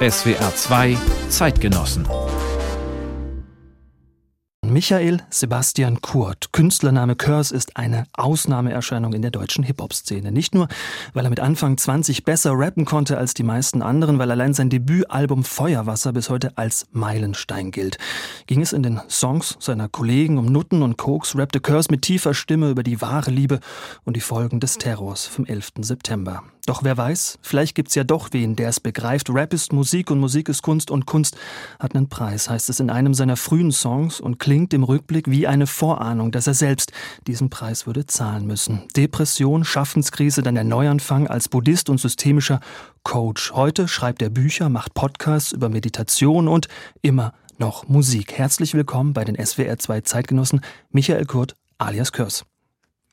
SWR 2 Zeitgenossen Michael Sebastian Kurt, Künstlername Curse, ist eine Ausnahmeerscheinung in der deutschen Hip-Hop-Szene. Nicht nur, weil er mit Anfang 20 besser rappen konnte als die meisten anderen, weil allein sein Debütalbum Feuerwasser bis heute als Meilenstein gilt. Ging es in den Songs seiner Kollegen um Nutten und Koks, rappte Curse mit tiefer Stimme über die wahre Liebe und die Folgen des Terrors vom 11. September. Doch wer weiß, vielleicht gibt's ja doch wen, der es begreift. Rap ist Musik und Musik ist Kunst und Kunst hat einen Preis, heißt es in einem seiner frühen Songs und klingt im Rückblick wie eine Vorahnung, dass er selbst diesen Preis würde zahlen müssen. Depression, Schaffenskrise, dann der Neuanfang als Buddhist und systemischer Coach. Heute schreibt er Bücher, macht Podcasts über Meditation und immer noch Musik. Herzlich willkommen bei den SWR 2 Zeitgenossen Michael Kurt alias Körs.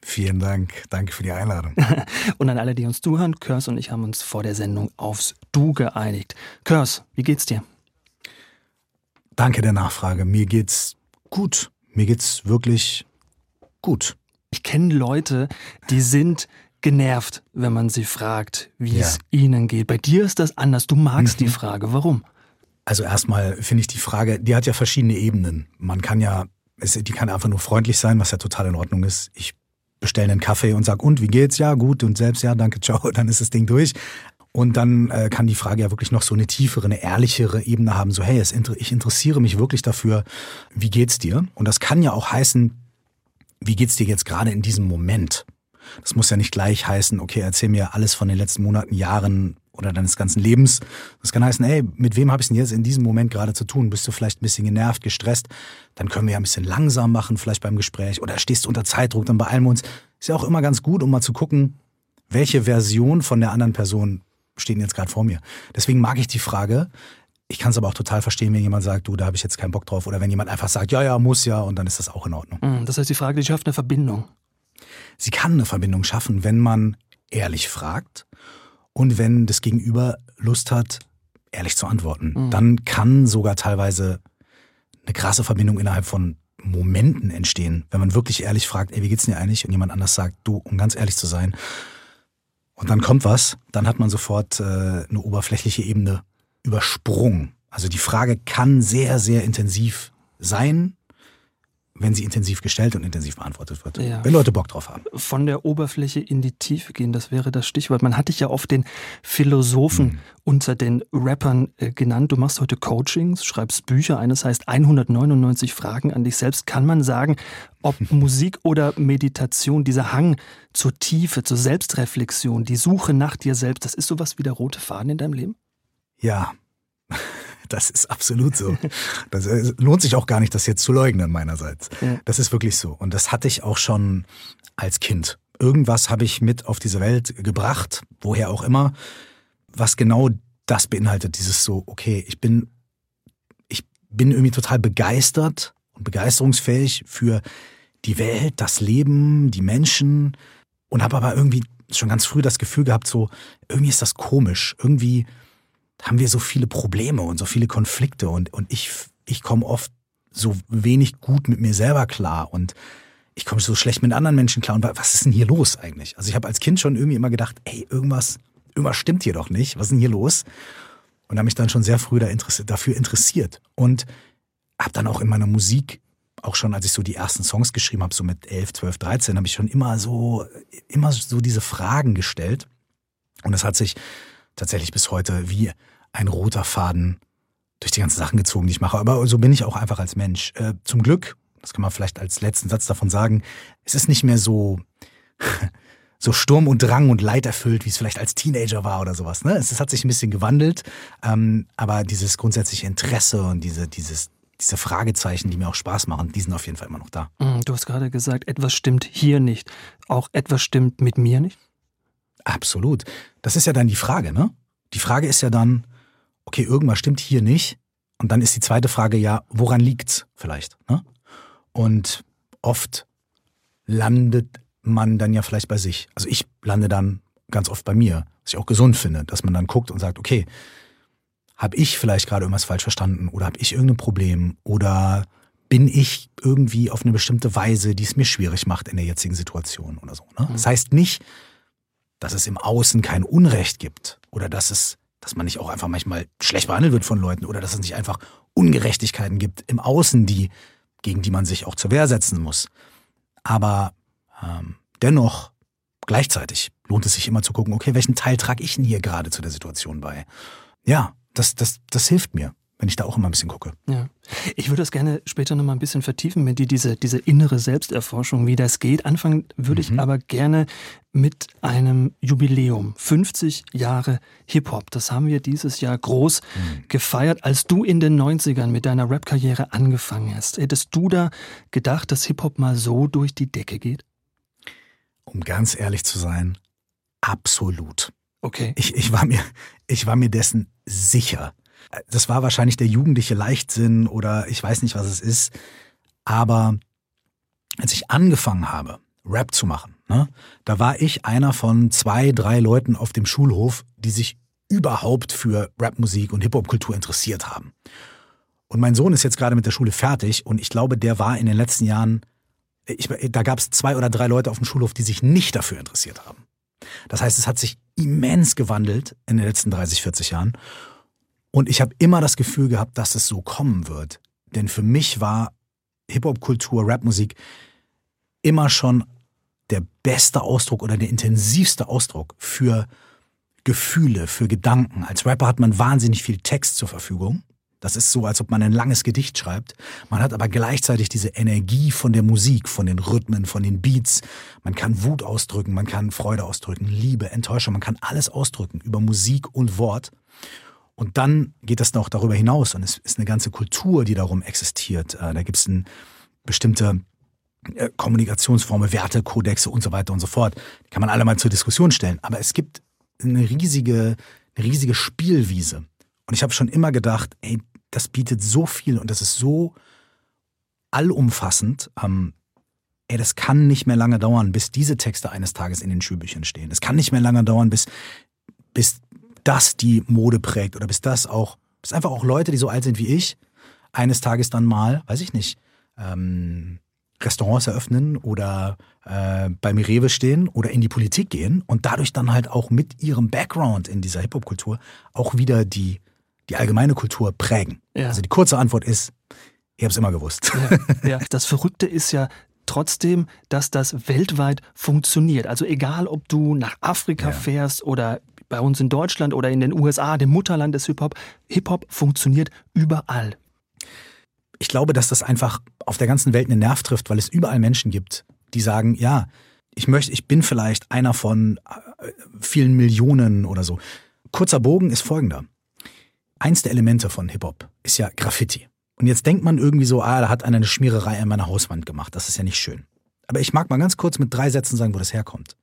Vielen Dank. Danke für die Einladung. und an alle, die uns zuhören, Körs und ich haben uns vor der Sendung aufs Du geeinigt. Körs, wie geht's dir? Danke der Nachfrage. Mir geht's gut. Mir geht's wirklich gut. Ich kenne Leute, die sind genervt, wenn man sie fragt, wie ja. es ihnen geht. Bei dir ist das anders. Du magst mhm. die Frage. Warum? Also erstmal finde ich die Frage, die hat ja verschiedene Ebenen. Man kann ja, die kann einfach nur freundlich sein, was ja total in Ordnung ist. Ich bestelle einen Kaffee und sage, und wie geht's? Ja, gut. Und selbst, ja, danke, ciao. Dann ist das Ding durch. Und dann äh, kann die Frage ja wirklich noch so eine tiefere, eine ehrlichere Ebene haben. So, hey, es, ich interessiere mich wirklich dafür, wie geht's dir? Und das kann ja auch heißen, wie geht's dir jetzt gerade in diesem Moment? Das muss ja nicht gleich heißen, okay, erzähl mir alles von den letzten Monaten, Jahren oder deines ganzen Lebens. Das kann heißen, hey, mit wem habe ich denn jetzt in diesem Moment gerade zu tun? Bist du vielleicht ein bisschen genervt, gestresst? Dann können wir ja ein bisschen langsam machen, vielleicht beim Gespräch. Oder stehst du unter Zeitdruck, dann beeilen wir uns. Ist ja auch immer ganz gut, um mal zu gucken, welche Version von der anderen Person steht jetzt gerade vor mir. Deswegen mag ich die Frage. Ich kann es aber auch total verstehen, wenn jemand sagt, du, da habe ich jetzt keinen Bock drauf. Oder wenn jemand einfach sagt, ja, ja, muss ja, und dann ist das auch in Ordnung. Mhm, das heißt, die Frage, die schafft eine Verbindung. Sie kann eine Verbindung schaffen, wenn man ehrlich fragt und wenn das Gegenüber Lust hat, ehrlich zu antworten. Mhm. Dann kann sogar teilweise eine krasse Verbindung innerhalb von Momenten entstehen, wenn man wirklich ehrlich fragt, ey, wie geht's dir eigentlich? Und jemand anders sagt, du, um ganz ehrlich zu sein. Und dann kommt was, dann hat man sofort äh, eine oberflächliche Ebene übersprungen. Also die Frage kann sehr, sehr intensiv sein, wenn sie intensiv gestellt und intensiv beantwortet wird. Ja. Wenn Leute Bock drauf haben. Von der Oberfläche in die Tiefe gehen, das wäre das Stichwort. Man hat dich ja oft den Philosophen mhm. unter den Rappern äh, genannt. Du machst heute Coachings, schreibst Bücher. Eines heißt 199 Fragen an dich selbst. Kann man sagen, ob Musik oder Meditation, dieser Hang zur Tiefe, zur Selbstreflexion, die Suche nach dir selbst, das ist sowas wie der rote Faden in deinem Leben? Ja. Das ist absolut so. Das äh, lohnt sich auch gar nicht, das jetzt zu leugnen meinerseits. Ja. Das ist wirklich so. Und das hatte ich auch schon als Kind. Irgendwas habe ich mit auf diese Welt gebracht, woher auch immer, was genau das beinhaltet. Dieses so, okay, ich bin, ich bin irgendwie total begeistert und begeisterungsfähig für die Welt, das Leben, die Menschen und habe aber irgendwie schon ganz früh das Gefühl gehabt, so, irgendwie ist das komisch. Irgendwie, haben wir so viele Probleme und so viele Konflikte und, und ich, ich komme oft so wenig gut mit mir selber klar und ich komme so schlecht mit anderen Menschen klar. Und was ist denn hier los eigentlich? Also ich habe als Kind schon irgendwie immer gedacht, ey, irgendwas, irgendwas stimmt hier doch nicht. Was ist denn hier los? Und habe mich dann schon sehr früh da interessiert, dafür interessiert. Und habe dann auch in meiner Musik, auch schon als ich so die ersten Songs geschrieben habe, so mit 11, 12, 13, habe ich schon immer so, immer so diese Fragen gestellt. Und das hat sich tatsächlich bis heute wie ein roter Faden durch die ganzen Sachen gezogen, die ich mache. Aber so bin ich auch einfach als Mensch. Äh, zum Glück, das kann man vielleicht als letzten Satz davon sagen, es ist nicht mehr so, so Sturm und Drang und Leid erfüllt, wie es vielleicht als Teenager war oder sowas. Ne? Es, es hat sich ein bisschen gewandelt, ähm, aber dieses grundsätzliche Interesse und diese, dieses, diese Fragezeichen, die mir auch Spaß machen, die sind auf jeden Fall immer noch da. Mm, du hast gerade gesagt, etwas stimmt hier nicht. Auch etwas stimmt mit mir nicht? Absolut. Das ist ja dann die Frage, ne? Die Frage ist ja dann, okay, irgendwas stimmt hier nicht. Und dann ist die zweite Frage ja, woran liegt's vielleicht? Ne? Und oft landet man dann ja vielleicht bei sich. Also ich lande dann ganz oft bei mir, was ich auch gesund finde, dass man dann guckt und sagt, okay, habe ich vielleicht gerade irgendwas falsch verstanden oder habe ich irgendein Problem oder bin ich irgendwie auf eine bestimmte Weise, die es mir schwierig macht in der jetzigen Situation oder so. Ne? Das heißt nicht, dass es im Außen kein Unrecht gibt oder dass es dass man nicht auch einfach manchmal schlecht behandelt wird von Leuten oder dass es nicht einfach Ungerechtigkeiten gibt im Außen, die, gegen die man sich auch zur Wehr setzen muss. Aber ähm, dennoch, gleichzeitig lohnt es sich immer zu gucken, okay, welchen Teil trage ich denn hier gerade zu der Situation bei? Ja, das, das, das hilft mir wenn ich da auch immer ein bisschen gucke. Ja. Ich würde das gerne später noch mal ein bisschen vertiefen mit dir, diese, diese innere Selbsterforschung, wie das geht. Anfangen würde mhm. ich aber gerne mit einem Jubiläum. 50 Jahre Hip-Hop. Das haben wir dieses Jahr groß mhm. gefeiert. Als du in den 90ern mit deiner Rap-Karriere angefangen hast, hättest du da gedacht, dass Hip-Hop mal so durch die Decke geht? Um ganz ehrlich zu sein, absolut. Okay. Ich, ich, war, mir, ich war mir dessen sicher das war wahrscheinlich der jugendliche Leichtsinn oder ich weiß nicht, was es ist. Aber als ich angefangen habe, Rap zu machen, ne, da war ich einer von zwei, drei Leuten auf dem Schulhof, die sich überhaupt für Rapmusik und Hip-Hop-Kultur interessiert haben. Und mein Sohn ist jetzt gerade mit der Schule fertig und ich glaube, der war in den letzten Jahren, ich, da gab es zwei oder drei Leute auf dem Schulhof, die sich nicht dafür interessiert haben. Das heißt, es hat sich immens gewandelt in den letzten 30, 40 Jahren. Und ich habe immer das Gefühl gehabt, dass es so kommen wird. Denn für mich war Hip-Hop-Kultur, Rapmusik immer schon der beste Ausdruck oder der intensivste Ausdruck für Gefühle, für Gedanken. Als Rapper hat man wahnsinnig viel Text zur Verfügung. Das ist so, als ob man ein langes Gedicht schreibt. Man hat aber gleichzeitig diese Energie von der Musik, von den Rhythmen, von den Beats. Man kann Wut ausdrücken, man kann Freude ausdrücken, Liebe, Enttäuschung. Man kann alles ausdrücken über Musik und Wort. Und dann geht das noch darüber hinaus und es ist eine ganze Kultur, die darum existiert. Äh, da gibt es bestimmte äh, Kommunikationsformen, Wertekodexe und so weiter und so fort. Die kann man alle mal zur Diskussion stellen. Aber es gibt eine riesige, eine riesige Spielwiese. Und ich habe schon immer gedacht, ey, das bietet so viel und das ist so allumfassend. Ähm, ey, das kann nicht mehr lange dauern, bis diese Texte eines Tages in den Schulbüchern stehen. Es kann nicht mehr lange dauern, bis, bis das die Mode prägt oder bis das auch, bis einfach auch Leute, die so alt sind wie ich, eines Tages dann mal, weiß ich nicht, ähm, Restaurants eröffnen oder äh, beim Rewe stehen oder in die Politik gehen und dadurch dann halt auch mit ihrem Background in dieser Hip-Hop-Kultur auch wieder die, die allgemeine Kultur prägen. Ja. Also die kurze Antwort ist, ich habe es immer gewusst. Ja, ja. Das Verrückte ist ja, trotzdem, dass das weltweit funktioniert. Also egal, ob du nach Afrika ja. fährst oder bei uns in Deutschland oder in den USA, dem Mutterland des Hip-Hop. Hip-Hop funktioniert überall. Ich glaube, dass das einfach auf der ganzen Welt einen Nerv trifft, weil es überall Menschen gibt, die sagen, ja, ich möchte, ich bin vielleicht einer von äh, vielen Millionen oder so. Kurzer Bogen ist folgender. Eins der Elemente von Hip-Hop ist ja Graffiti. Und jetzt denkt man irgendwie so, ah, da hat einer eine Schmiererei an meiner Hauswand gemacht. Das ist ja nicht schön. Aber ich mag mal ganz kurz mit drei Sätzen sagen, wo das herkommt.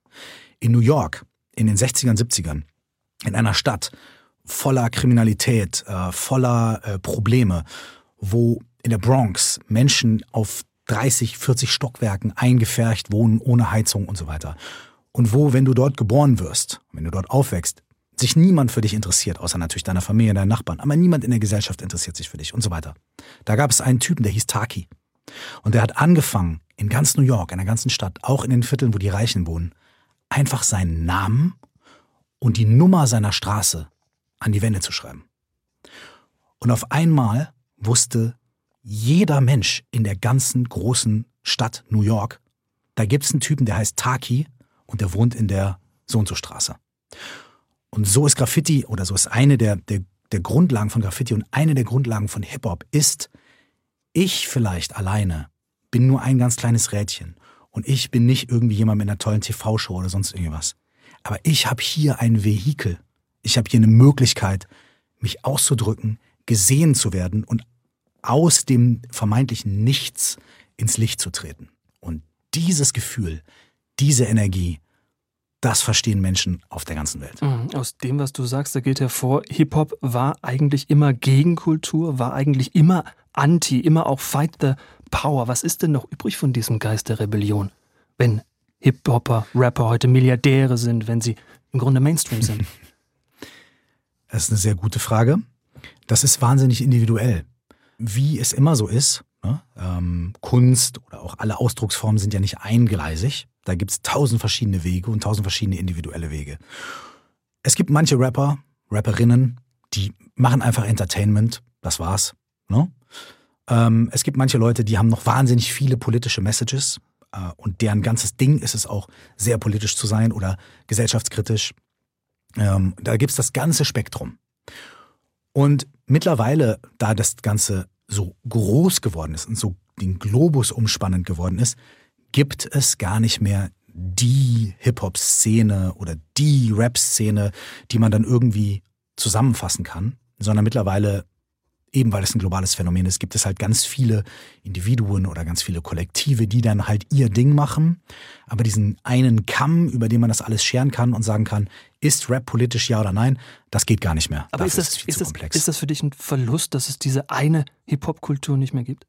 In New York in den 60ern, 70ern in einer Stadt voller Kriminalität, äh, voller äh, Probleme, wo in der Bronx Menschen auf 30, 40 Stockwerken eingefärcht wohnen, ohne Heizung und so weiter. Und wo, wenn du dort geboren wirst, wenn du dort aufwächst, sich niemand für dich interessiert, außer natürlich deiner Familie, deinen Nachbarn, aber niemand in der Gesellschaft interessiert sich für dich und so weiter. Da gab es einen Typen, der hieß Taki. Und der hat angefangen, in ganz New York, in der ganzen Stadt, auch in den Vierteln, wo die Reichen wohnen, einfach seinen Namen und die Nummer seiner Straße an die Wände zu schreiben. Und auf einmal wusste jeder Mensch in der ganzen großen Stadt New York, da gibt es einen Typen, der heißt Taki und der wohnt in der so und so Straße. Und so ist Graffiti oder so ist eine der, der, der Grundlagen von Graffiti und eine der Grundlagen von Hip-Hop ist, ich vielleicht alleine bin nur ein ganz kleines Rädchen und ich bin nicht irgendwie jemand mit einer tollen TV-Show oder sonst irgendwas. Aber ich habe hier ein Vehikel. Ich habe hier eine Möglichkeit, mich auszudrücken, gesehen zu werden und aus dem vermeintlichen Nichts ins Licht zu treten. Und dieses Gefühl, diese Energie, das verstehen Menschen auf der ganzen Welt. Mhm. Aus dem, was du sagst, da geht hervor, Hip-Hop war eigentlich immer Gegenkultur, war eigentlich immer anti, immer auch Fight the Power. Was ist denn noch übrig von diesem Geist der Rebellion, wenn Hip-Hopper, Rapper heute Milliardäre sind, wenn sie im Grunde Mainstream sind? Das ist eine sehr gute Frage. Das ist wahnsinnig individuell. Wie es immer so ist, ne? ähm, Kunst oder auch alle Ausdrucksformen sind ja nicht eingleisig. Da gibt es tausend verschiedene Wege und tausend verschiedene individuelle Wege. Es gibt manche Rapper, Rapperinnen, die machen einfach Entertainment, das war's. Ne? Ähm, es gibt manche Leute, die haben noch wahnsinnig viele politische Messages und deren ganzes Ding ist es auch, sehr politisch zu sein oder gesellschaftskritisch. Ähm, da gibt's das ganze Spektrum. Und mittlerweile, da das Ganze so groß geworden ist und so den Globus umspannend geworden ist, gibt es gar nicht mehr die Hip-Hop-Szene oder die Rap-Szene, die man dann irgendwie zusammenfassen kann, sondern mittlerweile, eben weil es ein globales Phänomen ist, gibt es halt ganz viele Individuen oder ganz viele Kollektive, die dann halt ihr Ding machen. Aber diesen einen Kamm, über den man das alles scheren kann und sagen kann, ist Rap politisch ja oder nein, das geht gar nicht mehr. Aber ist das, ist, ist, das, ist das für dich ein Verlust, dass es diese eine Hip-Hop-Kultur nicht mehr gibt?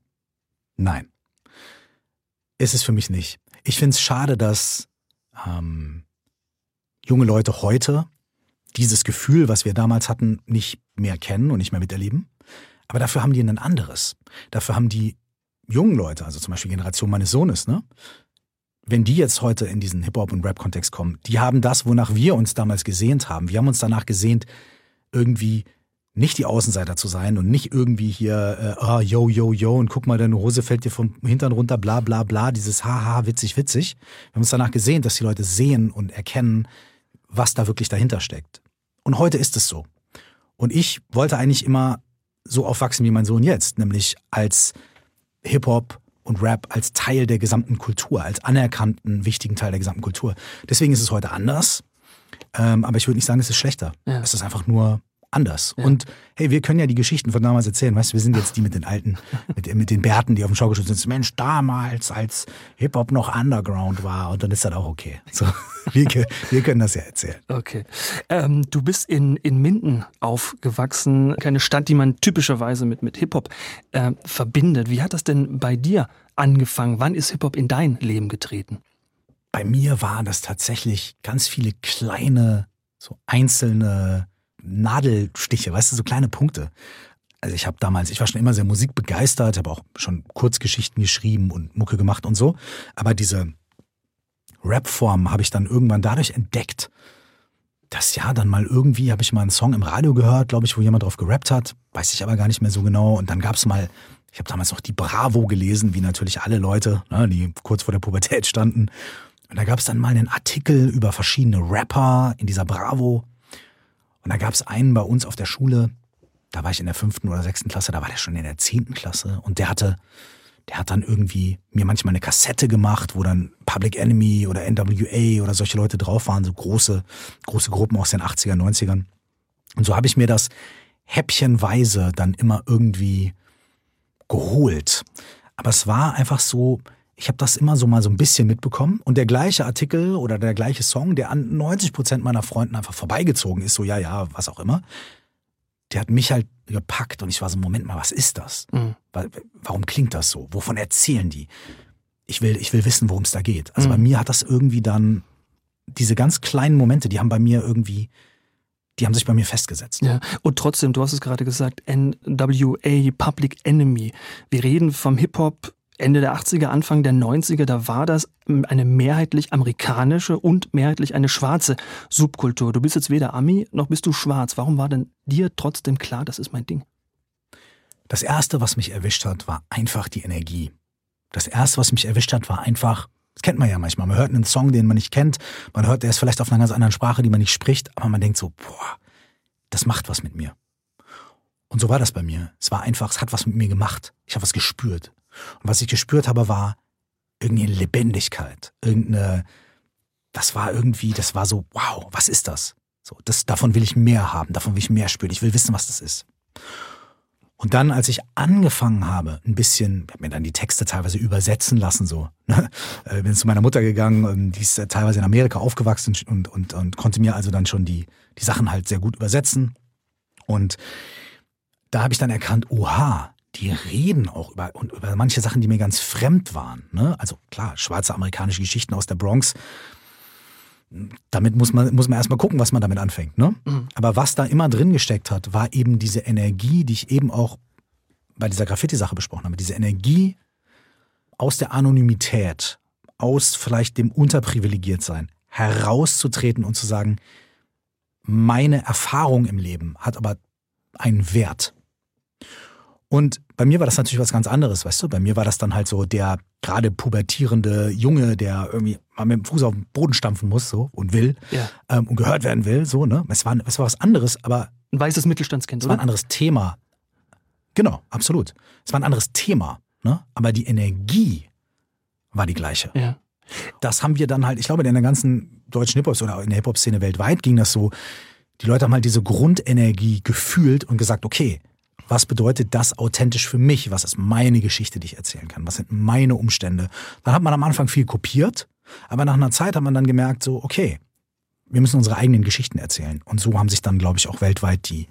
Nein. Ist es für mich nicht. Ich finde es schade, dass ähm, junge Leute heute dieses Gefühl, was wir damals hatten, nicht mehr kennen und nicht mehr miterleben. Aber dafür haben die ein anderes. Dafür haben die jungen Leute, also zum Beispiel Generation meines Sohnes, ne? Wenn die jetzt heute in diesen Hip-Hop- und Rap-Kontext kommen, die haben das, wonach wir uns damals gesehnt haben. Wir haben uns danach gesehnt, irgendwie nicht die Außenseiter zu sein und nicht irgendwie hier, äh, oh, yo, yo, yo, und guck mal, deine Hose fällt dir vom Hintern runter, bla, bla, bla, dieses haha, witzig, witzig. Wir haben uns danach gesehen, dass die Leute sehen und erkennen, was da wirklich dahinter steckt. Und heute ist es so. Und ich wollte eigentlich immer so aufwachsen wie mein Sohn jetzt, nämlich als Hip-Hop und Rap als Teil der gesamten Kultur, als anerkannten, wichtigen Teil der gesamten Kultur. Deswegen ist es heute anders. Ähm, aber ich würde nicht sagen, es ist schlechter. Ja. Es ist einfach nur anders. Ja. Und hey, wir können ja die Geschichten von damals erzählen. Weißt du, wir sind jetzt die mit den alten, mit, mit den Bärten, die auf dem Schaukelstuhl sind. Mensch, damals, als Hip-Hop noch Underground war. Und dann ist das auch okay. So, wir, wir können das ja erzählen. Okay. Ähm, du bist in, in Minden aufgewachsen. Keine Stadt, die man typischerweise mit, mit Hip-Hop äh, verbindet. Wie hat das denn bei dir angefangen? Wann ist Hip-Hop in dein Leben getreten? Bei mir waren das tatsächlich ganz viele kleine, so einzelne Nadelstiche, weißt du, so kleine Punkte. Also ich habe damals, ich war schon immer sehr musikbegeistert, habe auch schon Kurzgeschichten geschrieben und Mucke gemacht und so. Aber diese Rapform habe ich dann irgendwann dadurch entdeckt, dass ja dann mal irgendwie habe ich mal einen Song im Radio gehört, glaube ich, wo jemand drauf gerappt hat, weiß ich aber gar nicht mehr so genau. Und dann gab es mal, ich habe damals noch die Bravo gelesen, wie natürlich alle Leute, ne, die kurz vor der Pubertät standen. Und da gab es dann mal einen Artikel über verschiedene Rapper in dieser Bravo. Und da gab es einen bei uns auf der Schule, da war ich in der fünften oder sechsten Klasse, da war der schon in der zehnten Klasse und der hatte, der hat dann irgendwie mir manchmal eine Kassette gemacht, wo dann Public Enemy oder NWA oder solche Leute drauf waren, so große, große Gruppen aus den 80er, 90ern. Und so habe ich mir das häppchenweise dann immer irgendwie geholt. Aber es war einfach so, ich habe das immer so mal so ein bisschen mitbekommen und der gleiche Artikel oder der gleiche Song, der an 90 Prozent meiner Freunden einfach vorbeigezogen ist, so ja, ja, was auch immer, der hat mich halt gepackt und ich war so, Moment mal, was ist das? Mhm. Warum klingt das so? Wovon erzählen die? Ich will, ich will wissen, worum es da geht. Also mhm. bei mir hat das irgendwie dann, diese ganz kleinen Momente, die haben bei mir irgendwie, die haben sich bei mir festgesetzt. Ja, und trotzdem, du hast es gerade gesagt, NWA, Public Enemy. Wir reden vom Hip-Hop Ende der 80er, Anfang der 90er, da war das eine mehrheitlich amerikanische und mehrheitlich eine schwarze Subkultur. Du bist jetzt weder Ami noch bist du schwarz. Warum war denn dir trotzdem klar, das ist mein Ding? Das erste, was mich erwischt hat, war einfach die Energie. Das erste, was mich erwischt hat, war einfach, das kennt man ja manchmal. Man hört einen Song, den man nicht kennt. Man hört, der ist vielleicht auf einer ganz anderen Sprache, die man nicht spricht, aber man denkt so, boah, das macht was mit mir. Und so war das bei mir. Es war einfach, es hat was mit mir gemacht. Ich habe was gespürt. Und was ich gespürt habe, war irgendeine Lebendigkeit, irgendeine, das war irgendwie, das war so, wow, was ist das? So, das, davon will ich mehr haben, davon will ich mehr spüren, ich will wissen, was das ist. Und dann, als ich angefangen habe, ein bisschen, ich habe mir dann die Texte teilweise übersetzen lassen, so, ne? Äh, bin zu meiner Mutter gegangen, die ist teilweise in Amerika aufgewachsen und, und, und konnte mir also dann schon die, die Sachen halt sehr gut übersetzen. Und da habe ich dann erkannt, oha, die reden auch über, und über manche Sachen, die mir ganz fremd waren. Ne? Also klar, schwarze amerikanische Geschichten aus der Bronx. Damit muss man, muss man erstmal gucken, was man damit anfängt. Ne? Mhm. Aber was da immer drin gesteckt hat, war eben diese Energie, die ich eben auch bei dieser Graffiti-Sache besprochen habe. Diese Energie aus der Anonymität, aus vielleicht dem Unterprivilegiertsein, herauszutreten und zu sagen, meine Erfahrung im Leben hat aber einen Wert. Und bei mir war das natürlich was ganz anderes, weißt du? Bei mir war das dann halt so der gerade pubertierende Junge, der irgendwie mal mit dem Fuß auf den Boden stampfen muss so und will ja. ähm, und gehört werden will, so, ne? Es war, es war was anderes, aber. Ein weißes Mittelstandskind, Es war ein anderes Thema. Genau, absolut. Es war ein anderes Thema, ne? Aber die Energie war die gleiche. Ja. Das haben wir dann halt, ich glaube, in der ganzen deutschen Hip-Hop oder in der Hip-Hop-Szene weltweit ging das so. Die Leute haben halt diese Grundenergie gefühlt und gesagt, okay, was bedeutet das authentisch für mich? Was ist meine Geschichte, die ich erzählen kann? Was sind meine Umstände? Dann hat man am Anfang viel kopiert, aber nach einer Zeit hat man dann gemerkt, so, okay, wir müssen unsere eigenen Geschichten erzählen. Und so haben sich dann, glaube ich, auch weltweit die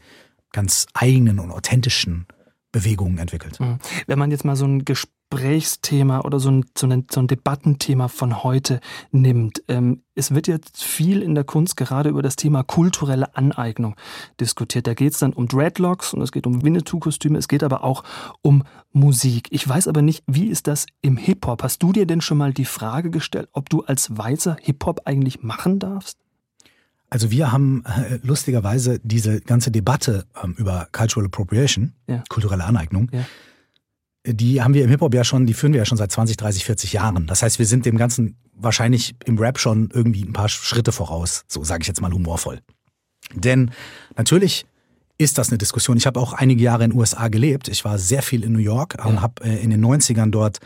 ganz eigenen und authentischen Bewegungen entwickelt. Mhm. Wenn man jetzt mal so ein Gespräch Gesprächsthema oder so ein, so ein, so ein Debattenthema von heute nimmt. Ähm, es wird jetzt viel in der Kunst gerade über das Thema kulturelle Aneignung diskutiert. Da geht es dann um Dreadlocks und es geht um Winnetou-Kostüme, es geht aber auch um Musik. Ich weiß aber nicht, wie ist das im Hip-Hop? Hast du dir denn schon mal die Frage gestellt, ob du als Weißer Hip-Hop eigentlich machen darfst? Also wir haben äh, lustigerweise diese ganze Debatte ähm, über Cultural Appropriation, ja. kulturelle Aneignung, ja die haben wir im Hip-Hop ja schon, die führen wir ja schon seit 20, 30, 40 Jahren. Das heißt, wir sind dem Ganzen wahrscheinlich im Rap schon irgendwie ein paar Schritte voraus, so sage ich jetzt mal humorvoll. Denn natürlich ist das eine Diskussion. Ich habe auch einige Jahre in den USA gelebt. Ich war sehr viel in New York ja. und habe äh, in den 90ern dort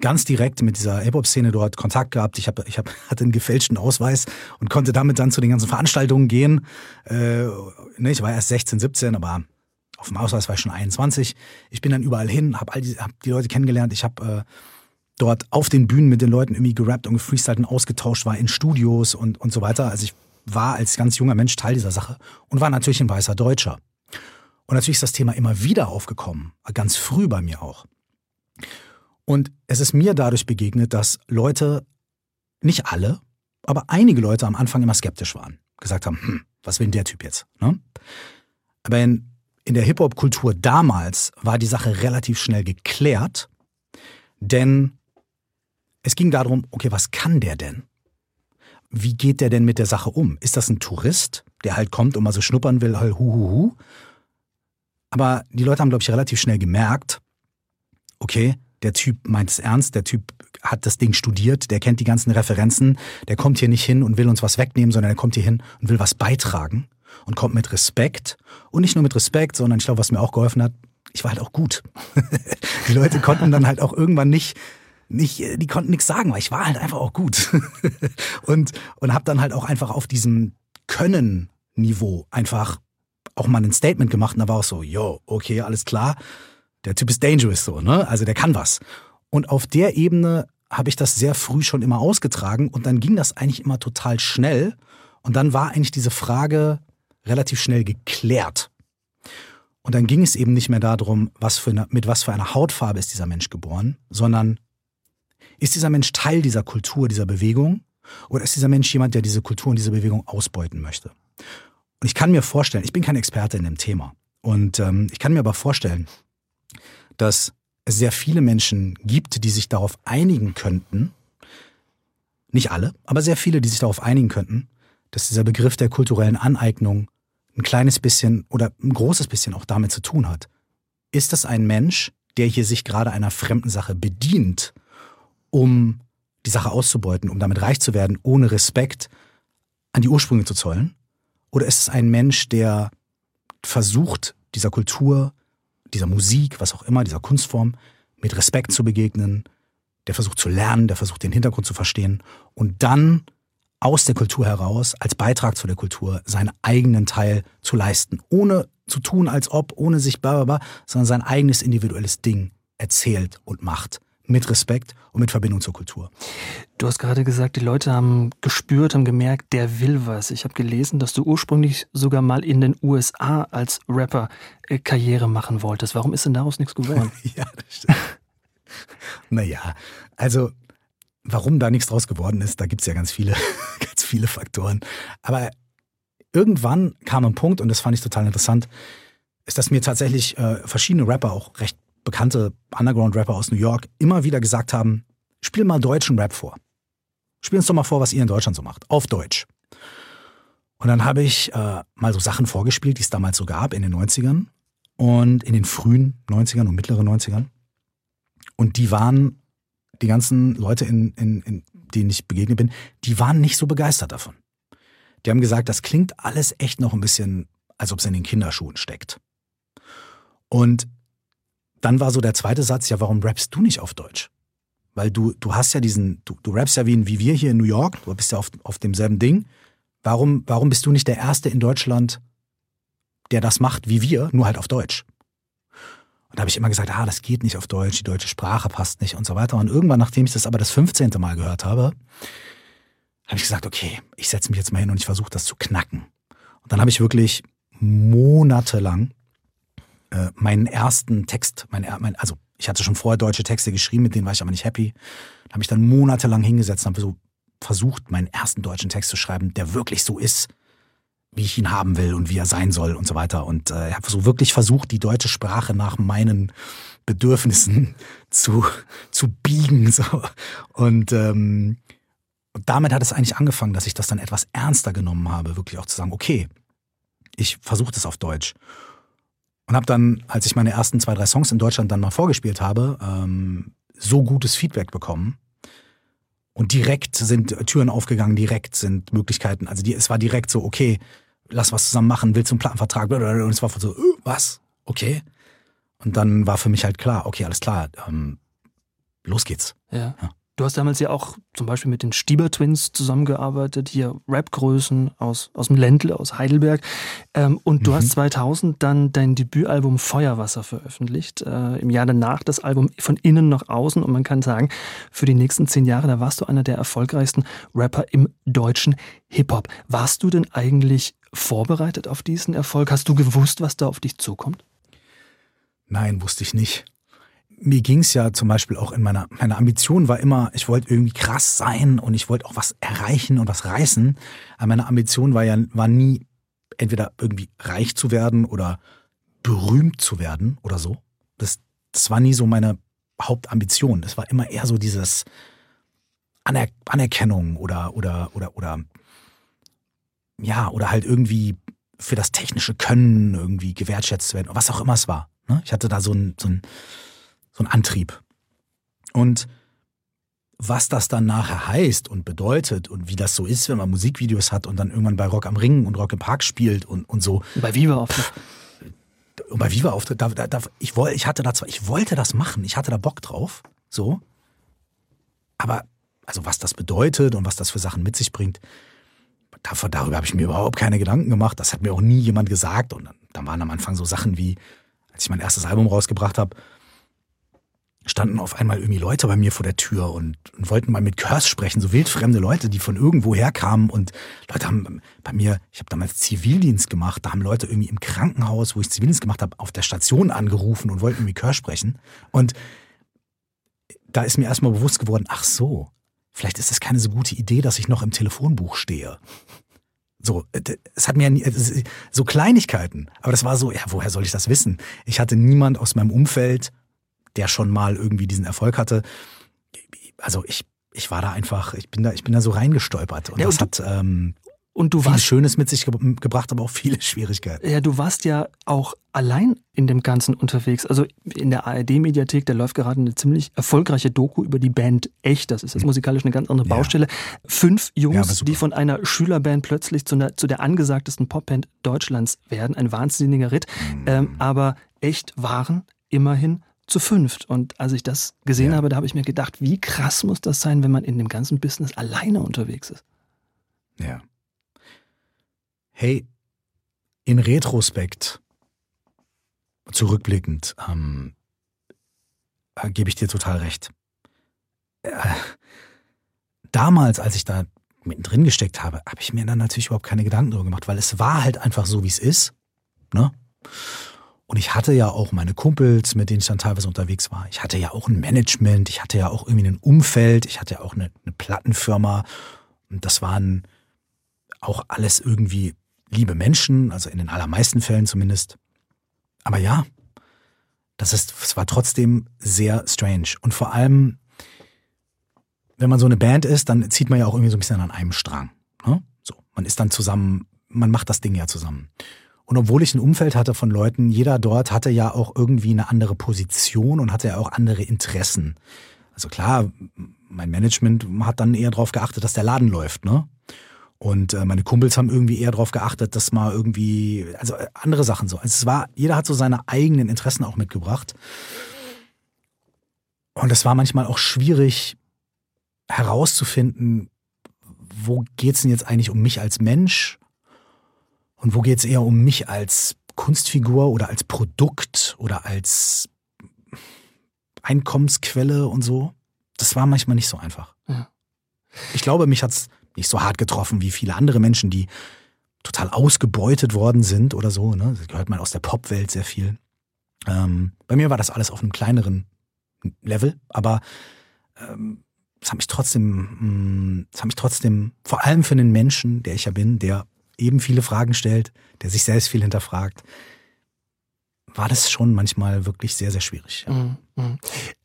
ganz direkt mit dieser Hip-Hop-Szene dort Kontakt gehabt. Ich, hab, ich hab, hatte einen gefälschten Ausweis und konnte damit dann zu den ganzen Veranstaltungen gehen. Äh, ne, ich war erst 16, 17, aber auf dem Ausweis war ich schon 21. Ich bin dann überall hin, habe all die, hab die Leute kennengelernt. Ich habe äh, dort auf den Bühnen mit den Leuten irgendwie gerappt und gefreestylt und ausgetauscht, war in Studios und, und so weiter. Also ich war als ganz junger Mensch Teil dieser Sache und war natürlich ein weißer Deutscher. Und natürlich ist das Thema immer wieder aufgekommen, ganz früh bei mir auch. Und es ist mir dadurch begegnet, dass Leute, nicht alle, aber einige Leute am Anfang immer skeptisch waren. Gesagt haben, hm, was will denn der Typ jetzt? Ne? Aber in in der Hip-Hop-Kultur damals war die Sache relativ schnell geklärt, denn es ging darum, okay, was kann der denn? Wie geht der denn mit der Sache um? Ist das ein Tourist, der halt kommt und mal so schnuppern will, halt hu, hu, hu? Aber die Leute haben, glaube ich, relativ schnell gemerkt, okay, der Typ meint es ernst, der Typ hat das Ding studiert, der kennt die ganzen Referenzen, der kommt hier nicht hin und will uns was wegnehmen, sondern er kommt hier hin und will was beitragen und kommt mit Respekt. Und nicht nur mit Respekt, sondern ich glaube, was mir auch geholfen hat, ich war halt auch gut. die Leute konnten dann halt auch irgendwann nicht, nicht, die konnten nichts sagen, weil ich war halt einfach auch gut. und, und habe dann halt auch einfach auf diesem Können-Niveau einfach auch mal ein Statement gemacht und da war auch so, yo, okay, alles klar, der Typ ist dangerous so, ne? Also der kann was. Und auf der Ebene habe ich das sehr früh schon immer ausgetragen und dann ging das eigentlich immer total schnell. Und dann war eigentlich diese Frage, relativ schnell geklärt. Und dann ging es eben nicht mehr darum, was für eine, mit was für einer Hautfarbe ist dieser Mensch geboren, sondern ist dieser Mensch Teil dieser Kultur, dieser Bewegung? Oder ist dieser Mensch jemand, der diese Kultur und diese Bewegung ausbeuten möchte? Und ich kann mir vorstellen, ich bin kein Experte in dem Thema, und ähm, ich kann mir aber vorstellen, dass es sehr viele Menschen gibt, die sich darauf einigen könnten, nicht alle, aber sehr viele, die sich darauf einigen könnten, dass dieser Begriff der kulturellen Aneignung ein kleines bisschen oder ein großes bisschen auch damit zu tun hat. Ist das ein Mensch, der hier sich gerade einer fremden Sache bedient, um die Sache auszubeuten, um damit reich zu werden, ohne Respekt an die Ursprünge zu zollen? Oder ist es ein Mensch, der versucht, dieser Kultur, dieser Musik, was auch immer, dieser Kunstform mit Respekt zu begegnen, der versucht zu lernen, der versucht den Hintergrund zu verstehen und dann aus der Kultur heraus, als Beitrag zu der Kultur, seinen eigenen Teil zu leisten. Ohne zu tun, als ob, ohne sich bla bla bla, sondern sein eigenes individuelles Ding erzählt und macht. Mit Respekt und mit Verbindung zur Kultur. Du hast gerade gesagt, die Leute haben gespürt, haben gemerkt, der will was. Ich habe gelesen, dass du ursprünglich sogar mal in den USA als Rapper äh, Karriere machen wolltest. Warum ist denn daraus nichts geworden? ja, das stimmt. naja, also Warum da nichts draus geworden ist, da gibt es ja ganz viele, ganz viele Faktoren. Aber irgendwann kam ein Punkt, und das fand ich total interessant, ist, dass mir tatsächlich äh, verschiedene Rapper, auch recht bekannte Underground-Rapper aus New York, immer wieder gesagt haben, spiel mal deutschen Rap vor. Spiel uns doch mal vor, was ihr in Deutschland so macht. Auf Deutsch. Und dann habe ich äh, mal so Sachen vorgespielt, die es damals so gab in den 90ern und in den frühen 90ern und mittleren 90ern. Und die waren, die ganzen Leute, in, in, in denen ich begegnet bin, die waren nicht so begeistert davon. Die haben gesagt, das klingt alles echt noch ein bisschen, als ob es in den Kinderschuhen steckt. Und dann war so der zweite Satz, ja, warum rappst du nicht auf Deutsch? Weil du, du hast ja diesen, du, du rappst ja wie, wie wir hier in New York, du bist ja auf, auf demselben Ding. Warum, warum bist du nicht der Erste in Deutschland, der das macht wie wir, nur halt auf Deutsch? Und da habe ich immer gesagt, ah, das geht nicht auf Deutsch, die deutsche Sprache passt nicht und so weiter. Und irgendwann, nachdem ich das aber das 15. Mal gehört habe, habe ich gesagt, okay, ich setze mich jetzt mal hin und ich versuche das zu knacken. Und dann habe ich wirklich monatelang äh, meinen ersten Text, mein, mein, also ich hatte schon vorher deutsche Texte geschrieben, mit denen war ich aber nicht happy. Da habe ich dann monatelang hingesetzt und habe so versucht, meinen ersten deutschen Text zu schreiben, der wirklich so ist, wie ich ihn haben will und wie er sein soll und so weiter. Und äh, habe so wirklich versucht, die deutsche Sprache nach meinen Bedürfnissen zu, zu biegen. So. Und, ähm, damit hat es eigentlich angefangen, dass ich das dann etwas ernster genommen habe, wirklich auch zu sagen, okay, ich versuche das auf Deutsch. Und habe dann, als ich meine ersten zwei, drei Songs in Deutschland dann mal vorgespielt habe, ähm, so gutes Feedback bekommen. Und direkt sind Türen aufgegangen, direkt sind Möglichkeiten. Also die, es war direkt so, okay, lass was zusammen machen, willst du einen Plattenvertrag? Und es war so, äh, was? Okay. Und dann war für mich halt klar, okay, alles klar, ähm, los geht's. Ja. ja. Du hast damals ja auch zum Beispiel mit den Stieber Twins zusammengearbeitet, hier Rapgrößen aus, aus dem Ländle, aus Heidelberg. Ähm, und du mhm. hast 2000 dann dein Debütalbum Feuerwasser veröffentlicht. Äh, Im Jahr danach das Album von innen nach außen. Und man kann sagen, für die nächsten zehn Jahre, da warst du einer der erfolgreichsten Rapper im deutschen Hip-Hop. Warst du denn eigentlich vorbereitet auf diesen Erfolg? Hast du gewusst, was da auf dich zukommt? Nein, wusste ich nicht mir ging's ja zum Beispiel auch in meiner, meine Ambition war immer, ich wollte irgendwie krass sein und ich wollte auch was erreichen und was reißen. Aber meine Ambition war ja, war nie entweder irgendwie reich zu werden oder berühmt zu werden oder so. Das, das war nie so meine Hauptambition. Das war immer eher so dieses Aner Anerkennung oder, oder, oder, oder, ja, oder halt irgendwie für das technische Können irgendwie gewertschätzt werden, was auch immer es war. Ne? Ich hatte da so ein, so ein, so ein Antrieb. Und was das dann nachher heißt und bedeutet und wie das so ist, wenn man Musikvideos hat und dann irgendwann bei Rock am Ring und Rock im Park spielt und, und so. Bei Viva auftritt. Und bei Viva auftritt, da, da, da, ich, woll, ich hatte da zwar, ich wollte das machen, ich hatte da Bock drauf, so. Aber, also was das bedeutet und was das für Sachen mit sich bringt, darüber habe ich mir überhaupt keine Gedanken gemacht. Das hat mir auch nie jemand gesagt. Und dann, dann waren am Anfang so Sachen wie, als ich mein erstes Album rausgebracht habe, standen auf einmal irgendwie Leute bei mir vor der Tür und, und wollten mal mit Curse sprechen, so wildfremde Leute, die von irgendwo herkamen und Leute haben bei mir, ich habe damals Zivildienst gemacht, da haben Leute irgendwie im Krankenhaus, wo ich Zivildienst gemacht habe, auf der Station angerufen und wollten irgendwie Curse sprechen und da ist mir erstmal bewusst geworden, ach so, vielleicht ist das keine so gute Idee, dass ich noch im Telefonbuch stehe. So, es hat mir so Kleinigkeiten, aber das war so, ja, woher soll ich das wissen? Ich hatte niemand aus meinem Umfeld, der schon mal irgendwie diesen Erfolg hatte. Also ich, ich war da einfach, ich bin da, ich bin da so reingestolpert. Und ja, das und hat ähm, und du viel warst, Schönes mit sich ge gebracht, aber auch viele Schwierigkeiten. Ja, du warst ja auch allein in dem Ganzen unterwegs. Also in der ARD-Mediathek, da läuft gerade eine ziemlich erfolgreiche Doku über die Band Echt. Das ist jetzt musikalisch eine ganz andere Baustelle. Ja. Fünf Jungs, ja, die von einer Schülerband plötzlich zu, einer, zu der angesagtesten Popband Deutschlands werden. Ein wahnsinniger Ritt. Mhm. Ähm, aber Echt waren immerhin zu fünft. Und als ich das gesehen ja. habe, da habe ich mir gedacht, wie krass muss das sein, wenn man in dem ganzen Business alleine unterwegs ist. Ja. Hey, in Retrospekt, zurückblickend, ähm, äh, gebe ich dir total recht. Äh, damals, als ich da mittendrin gesteckt habe, habe ich mir dann natürlich überhaupt keine Gedanken darüber gemacht, weil es war halt einfach so, wie es ist. Ne? Und ich hatte ja auch meine Kumpels, mit denen ich dann teilweise unterwegs war. Ich hatte ja auch ein Management, ich hatte ja auch irgendwie ein Umfeld, ich hatte ja auch eine, eine Plattenfirma. Und das waren auch alles irgendwie liebe Menschen, also in den allermeisten Fällen zumindest. Aber ja, das ist, es war trotzdem sehr strange. Und vor allem, wenn man so eine Band ist, dann zieht man ja auch irgendwie so ein bisschen an einem Strang. Ne? So, man ist dann zusammen man macht das Ding ja zusammen. Und obwohl ich ein Umfeld hatte von Leuten, jeder dort hatte ja auch irgendwie eine andere Position und hatte ja auch andere Interessen. Also klar, mein Management hat dann eher darauf geachtet, dass der Laden läuft, ne? Und äh, meine Kumpels haben irgendwie eher darauf geachtet, dass mal irgendwie, also äh, andere Sachen so. Also es war, jeder hat so seine eigenen Interessen auch mitgebracht. Und es war manchmal auch schwierig herauszufinden, wo geht's denn jetzt eigentlich um mich als Mensch und wo geht's eher um mich als Kunstfigur oder als Produkt oder als Einkommensquelle und so. Das war manchmal nicht so einfach. Ja. Ich glaube, mich hat's nicht so hart getroffen wie viele andere Menschen, die total ausgebeutet worden sind oder so. Ne? Das gehört man aus der Popwelt sehr viel. Ähm, bei mir war das alles auf einem kleineren Level, aber ähm, es hat mich trotzdem, es mm, hat mich trotzdem, vor allem für einen Menschen, der ich ja bin, der eben viele Fragen stellt, der sich selbst viel hinterfragt, war das schon manchmal wirklich sehr, sehr schwierig. Ja. Mhm.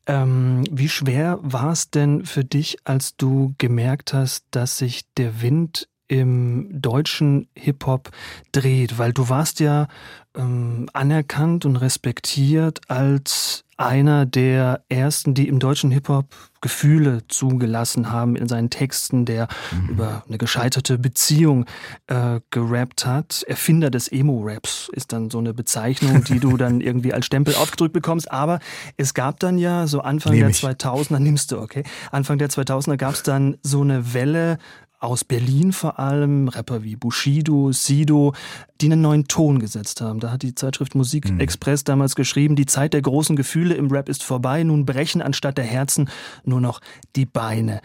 Ähm, wie schwer war es denn für dich, als du gemerkt hast, dass sich der Wind im deutschen Hip-Hop dreht? Weil du warst ja ähm, anerkannt und respektiert als einer der ersten, die im deutschen Hip-Hop Gefühle zugelassen haben in seinen Texten, der mhm. über eine gescheiterte Beziehung äh, gerappt hat. Erfinder des Emo-Raps ist dann so eine Bezeichnung, die du dann irgendwie als Stempel aufgedrückt bekommst. Aber es gab dann ja so Anfang Nehm der ich. 2000er, nimmst du, okay? Anfang der 2000er gab es dann so eine Welle aus Berlin vor allem, Rapper wie Bushido, Sido, die einen neuen Ton gesetzt haben. Da hat die Zeitschrift Musik mhm. Express damals geschrieben, die Zeit der großen Gefühle im Rap ist vorbei, nun brechen anstatt der Herzen nur noch die Beine.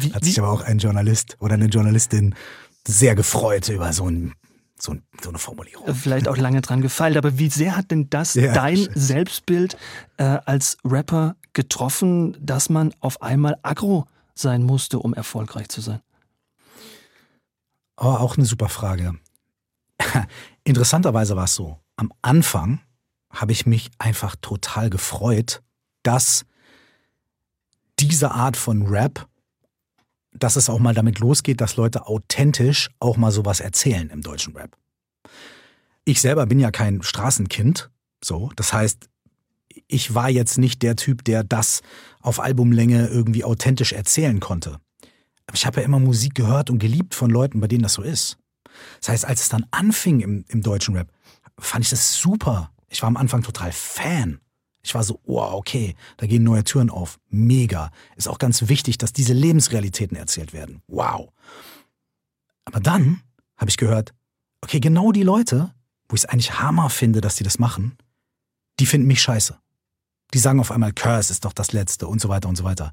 Wie, hat sich aber auch ein Journalist oder eine Journalistin sehr gefreut über so ein so, so, eine Formulierung. Vielleicht auch lange dran gefeilt, aber wie sehr hat denn das ja, dein Selbstbild äh, als Rapper getroffen, dass man auf einmal aggro sein musste, um erfolgreich zu sein? Oh, auch eine super Frage. Interessanterweise war es so. Am Anfang habe ich mich einfach total gefreut, dass diese Art von Rap, dass es auch mal damit losgeht, dass Leute authentisch auch mal sowas erzählen im deutschen Rap. Ich selber bin ja kein Straßenkind, so. Das heißt, ich war jetzt nicht der Typ, der das auf Albumlänge irgendwie authentisch erzählen konnte. Ich habe ja immer Musik gehört und geliebt von Leuten, bei denen das so ist. Das heißt, als es dann anfing im, im deutschen Rap, fand ich das super. Ich war am Anfang total Fan. Ich war so, oh, okay, da gehen neue Türen auf. Mega. Ist auch ganz wichtig, dass diese Lebensrealitäten erzählt werden. Wow. Aber dann habe ich gehört, okay, genau die Leute, wo ich es eigentlich Hammer finde, dass die das machen, die finden mich scheiße. Die sagen auf einmal, Curse ist doch das Letzte und so weiter und so weiter